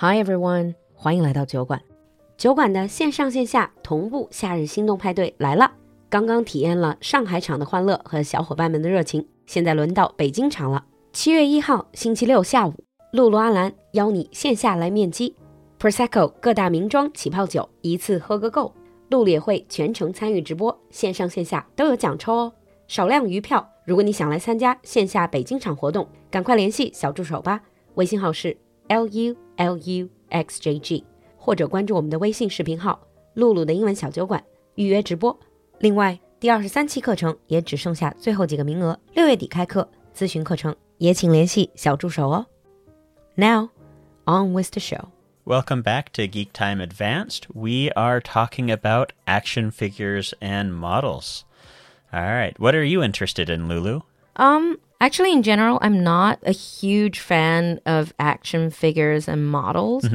Hi everyone，欢迎来到酒馆。酒馆的线上线下同步夏日心动派对来了。刚刚体验了上海场的欢乐和小伙伴们的热情，现在轮到北京场了。七月一号星期六下午，露露阿兰邀你线下来面基，Prosecco 各大名庄起泡酒一次喝个够。露露也会全程参与直播，线上线下都有奖抽哦，少量余票。如果你想来参加线下北京场活动，赶快联系小助手吧，微信号是 l u l u x j g，或者关注我们的微信视频号“露露的英文小酒馆”预约直播。另外，第二十三期课程也只剩下最后几个名额，六月底开课。咨询课程也请联系小助手哦。Now, on with the show. Welcome back to Geek Time Advanced. We are talking about action figures and models. All right, what are you interested in, Lulu? Um, actually, in general, I'm not a huge fan of action figures and models.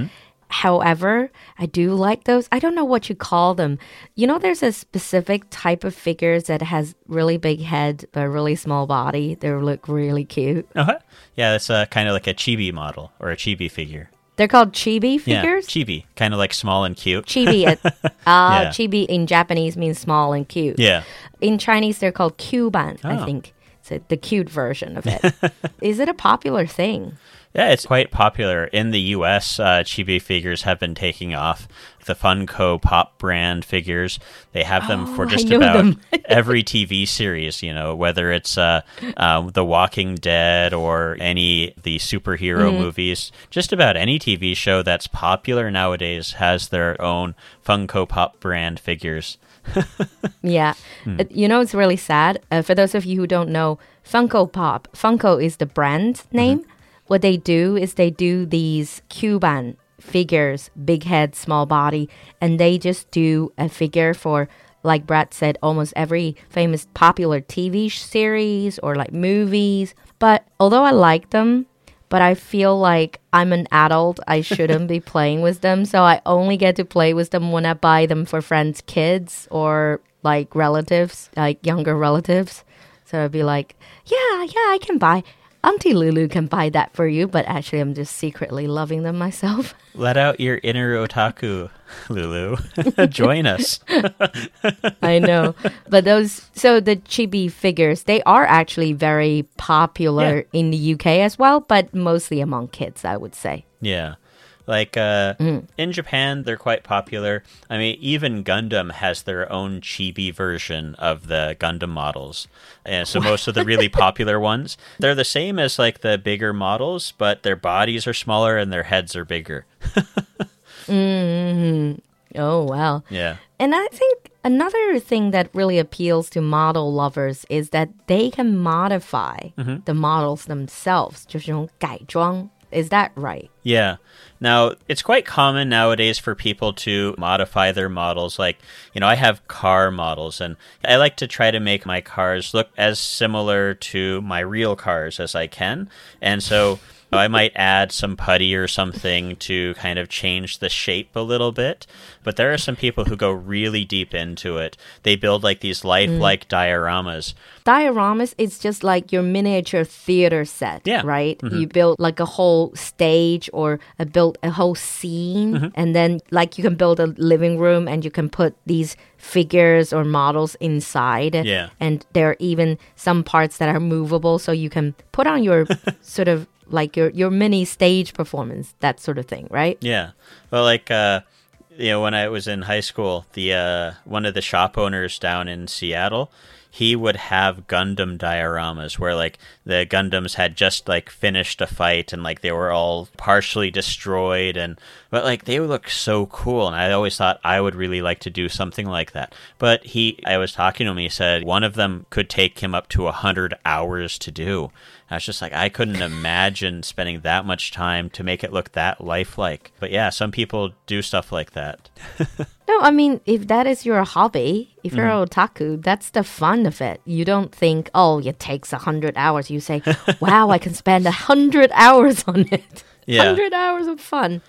However, I do like those. I don't know what you call them. You know, there's a specific type of figures that has really big head but really small body. They look really cute. Uh-huh. Yeah, that's uh, kind of like a chibi model or a chibi figure. They're called chibi figures. Yeah, chibi, kind of like small and cute. Chibi, uh, Yeah. chibi in Japanese means small and cute. Yeah. In Chinese, they're called Cuban, I Oh. think. So the cute version of it. Is it a popular thing? Yeah, it's quite popular in the U.S. Uh, chibi figures have been taking off. The Funko Pop brand figures, they have them for Oh, I just about every TV series. You know, whether it's uh, uh, The Walking Dead or any the superhero Mm-hmm. movies, just about any TV show that's popular nowadays has their own Funko Pop brand figures. Yeah. Uh, You know, it's really sad. Uh, for those of you who don't know, Funko Pop, Funko is the brand name. What they do is they do these Cuban figures, big head, small body, and they just do a figure for, like Brad said, almost every famous popular TV series or like movies. But although I like them, but I feel like I'm an adult. I shouldn't be playing with them. So I only get to play with them when I buy them for friends' kids or like relatives, like younger relatives. So I'd be like, yeah, yeah, I can buy. Auntie Lulu can buy that for you. But actually, I'm just secretly loving them myself. Let out your inner otaku, Lulu. Join us. I know. But those, so the chibi figures, they are actually very popular in the UK as well, but mostly among kids, I would say. Yeah. Like uh, Mm. in Japan, they're quite popular. I mean, even Gundam has their own chibi version of the Gundam models. And so most of the really popular ones, they're the same as like the bigger models, but their bodies are smaller and their heads are bigger. Oh, wow. Yeah. And I think another thing that really appeals to model lovers is that they can modify the models themselves. 就是这种改装. Is that right? Yeah. Now, it's quite common nowadays for people to modify their models. Like, you know, I have car models, and I like to try to make my cars look as similar to my real cars as I can. And so I might add some putty or something to kind of change the shape a little bit. But there are some people who go really deep into it. They build like these mm. lifelike dioramas. Dioramas is just like your miniature theater set, Yeah. right? Mm-hmm. You build like a whole stage or a build a whole scene, mm-hmm. and then like you can build a living room and you can put these figures or models inside. Yeah. And there are even some parts that are movable, so you can put on your sort of like your your mini stage performance, that sort of thing, right? Yeah. Well, like uh, you know, when I was in high school, the uh, one of the shop owners down in Seattle, he would have Gundam dioramas where like the Gundams had just like finished a fight and like they were all partially destroyed and but like they look so cool and I always thought I would really like to do something like that. But he I was talking to him, he said one of them could take him up to a hundred hours to do. I was just like, I couldn't imagine spending that much time to make it look that lifelike. But yeah, some people do stuff like that. No, I mean, if that is your hobby, if you're an otaku, that's the fun of it. You don't think, oh, it takes a hundred hours. You say, wow, I can spend a hundred hours on it. Yeah. Hundred hours of fun.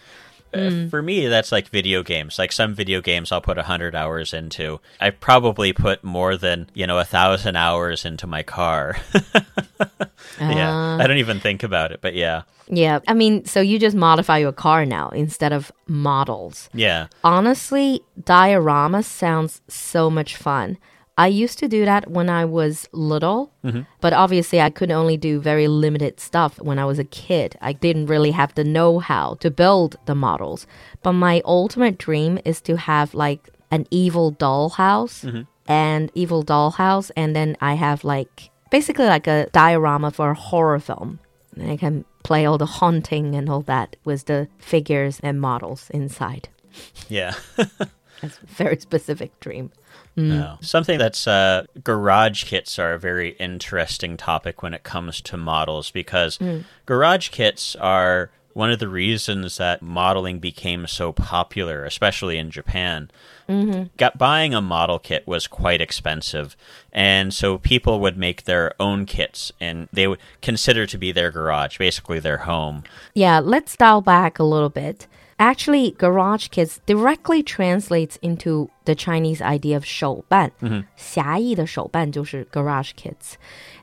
uh, for me, that's like video games. Like some video games, I'll put a hundred hours into. I probably put more than you know a thousand hours into my car. yeah, I don't even think about it, but yeah, Yeah, I mean, so you just modify your car now instead of models. yeah, Honestly, diorama sounds so much fun. I used to do that when I was little, mm-hmm. but obviously I could only do very limited stuff when I was a kid. I didn't really have the know how to build the models. But my ultimate dream is to have like an evil dollhouse mm-hmm. and evil dollhouse, and then I have like basically like a diorama for a horror film. And I can play all the haunting and all that with the figures and models inside. yeah. That's a very specific dream. Mm. No. Something that's uh, garage kits are a very interesting topic when it comes to models because mm. garage kits are one of the reasons that modeling became so popular, especially in Japan. Mm-hmm. Got buying a model kit was quite expensive, and so people would make their own kits, and they would consider to be their garage, basically their home. Yeah, let's dial back a little bit. Actually, Garage Kits directly translates into the Chinese idea of 手办。嗯，狭义的手办就是 Garage Kits.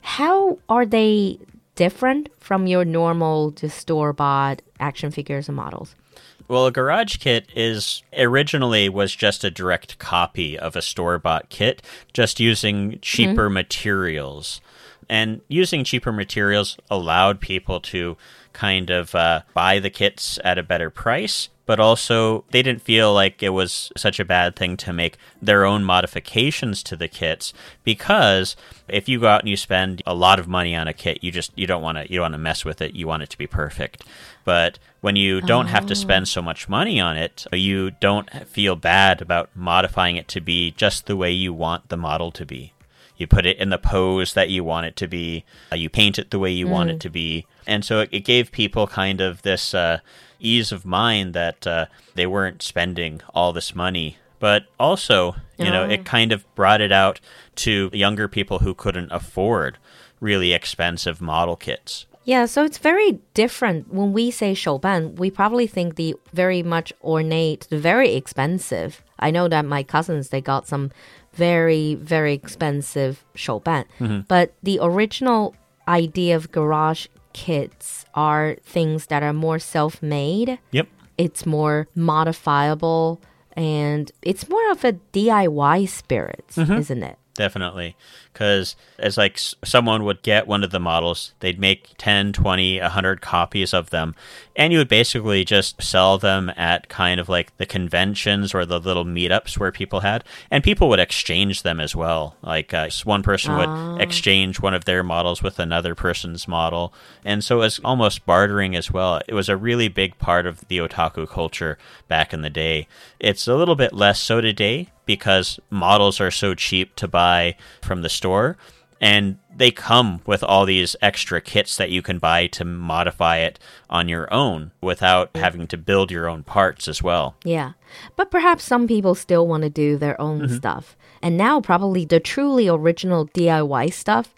How are they different from your normal store bought action figures and models? Well, a garage kit is originally was just a direct copy of a store bought kit, just using mm-hmm. cheaper mm -hmm. materials. And using cheaper materials allowed people to kind of uh, buy the kits at a better price, but also they didn't feel like it was such a bad thing to make their own modifications to the kits because if you go out and you spend a lot of money on a kit, you just you don't want to you don't want to mess with it. You want it to be perfect. But when you don't have to spend so much money on it, you don't feel bad about modifying it to be just the way you want the model to be. You put it in the pose that you want it to be. Uh, you paint it the way you want it to be. And so it, it gave people kind of this uh, ease of mind that uh, they weren't spending all this money. But also, you know, it kind of brought it out to younger people who couldn't afford really expensive model kits. Yeah, so it's very different. When we say 手办, we probably think the very much ornate, the very expensive. I know that my cousins they got some very very expensive 手办, but the original idea of garage kits are things that are more self-made. Yep. It's more modifiable and it's more of a DIY spirit, isn't it? Definitely. Because as like s- someone would get one of the models, they'd make 10, 20, 100 copies of them, and you would basically just sell them at kind of like the conventions or the little meetups where people had, and people would exchange them as well. Like uh, one person would exchange one of their models with another person's model, and so it was almost bartering as well. It was a really big part of the otaku culture back in the day. It's a little bit less so today because models are so cheap to buy from the store and they come with all these extra kits that you can buy to modify it on your own without having to build your own parts as well. Yeah. But perhaps some people still want to do their own mm-hmm. stuff. And now, probably the truly original DIY stuff,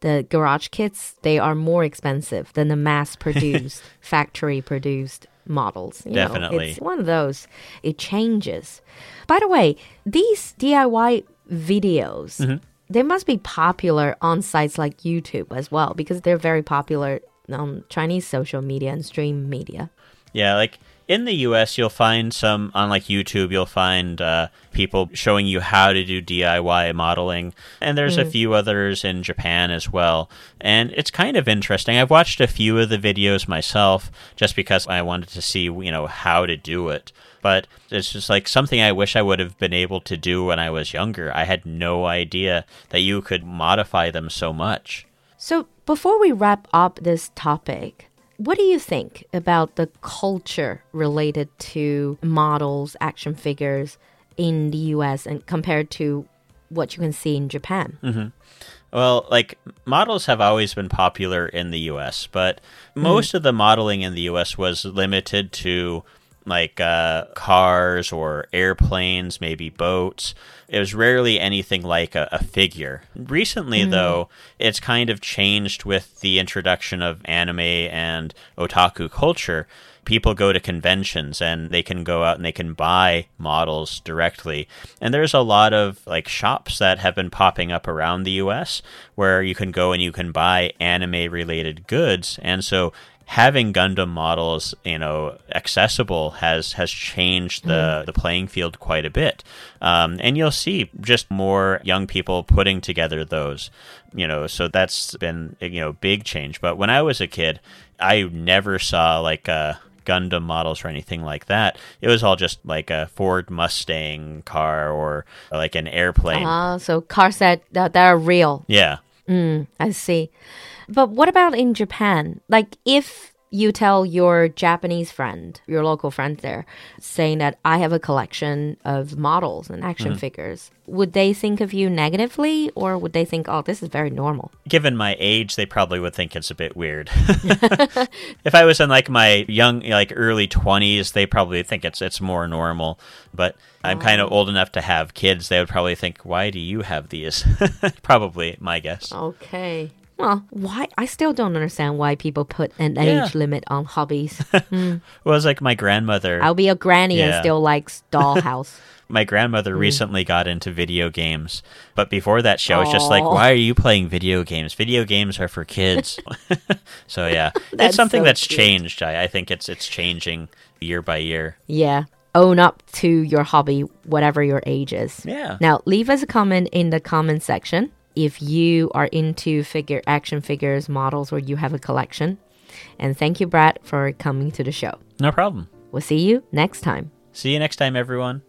the garage kits, they are more expensive than the mass produced, factory produced models. You know, Definitely. it's one of those. It changes. By the way, these DIY videos, mm-hmm. they must be popular on sites like YouTube as well because they're very popular on Chinese social media and stream media. Yeah, like in the US, you'll find some on like YouTube, you'll find uh, people showing you how to do DIY modeling. And there's a few others in Japan as well. And it's kind of interesting. I've watched a few of the videos myself just because I wanted to see, you know, how to do it. But it's just like something I wish I would have been able to do when I was younger. I had no idea that you could modify them so much. So, before we wrap up this topic, what do you think about the culture related to models, action figures in the US and compared to what you can see in Japan? Mm-hmm. Well, like models have always been popular in the US, but most mm. of the modeling in the US was limited to like uh, cars or airplanes, maybe boats. It was rarely anything like a, a figure. Recently, though, it's kind of changed with the introduction of anime and otaku culture. People go to conventions and they can go out and they can buy models directly. And there's a lot of like shops that have been popping up around the US where you can go and you can buy anime related goods. And so having Gundam models, you know, accessible has has changed the the playing field quite a bit. Um, and you'll see just more young people putting together those, you know. So that's been you know big change. But when I was a kid, I never saw like a Gundam models or anything like that. It was all just like a Ford Mustang car or like an airplane. Ah, so cars that, that that are real. Yeah. I see. But what about in Japan? Like, if you tell your Japanese friend, your local friend there, saying that I have a collection of models and action mm-hmm. figures, would they think of you negatively or would they think, oh, this is very normal? given my age, they probably would think it's a bit weird. if I was in like my young, like early twenties, they probably think it's it's more normal. But I'm kind of oh. old enough to have kids. They would probably think, "Why do you have these?" probably my guess. Okay. Well, why? I still don't understand why people put an Yeah. age limit on hobbies. Hmm. Well, it was like my grandmother. I'll be a granny and still likes dollhouse. my grandmother hmm. recently got into video games, but before that, she was just like, "Why are you playing video games? Video games are for kids." so yeah, it's something so that's cute. changed. I, I think it's it's changing year by year. Yeah. Own up to your hobby, whatever your age is. Yeah. Now, leave us a comment in the comment section if you are into figure action figures, models, or you have a collection. And thank you, Brad, for coming to the show. No problem. We'll see you next time. See you next time, everyone.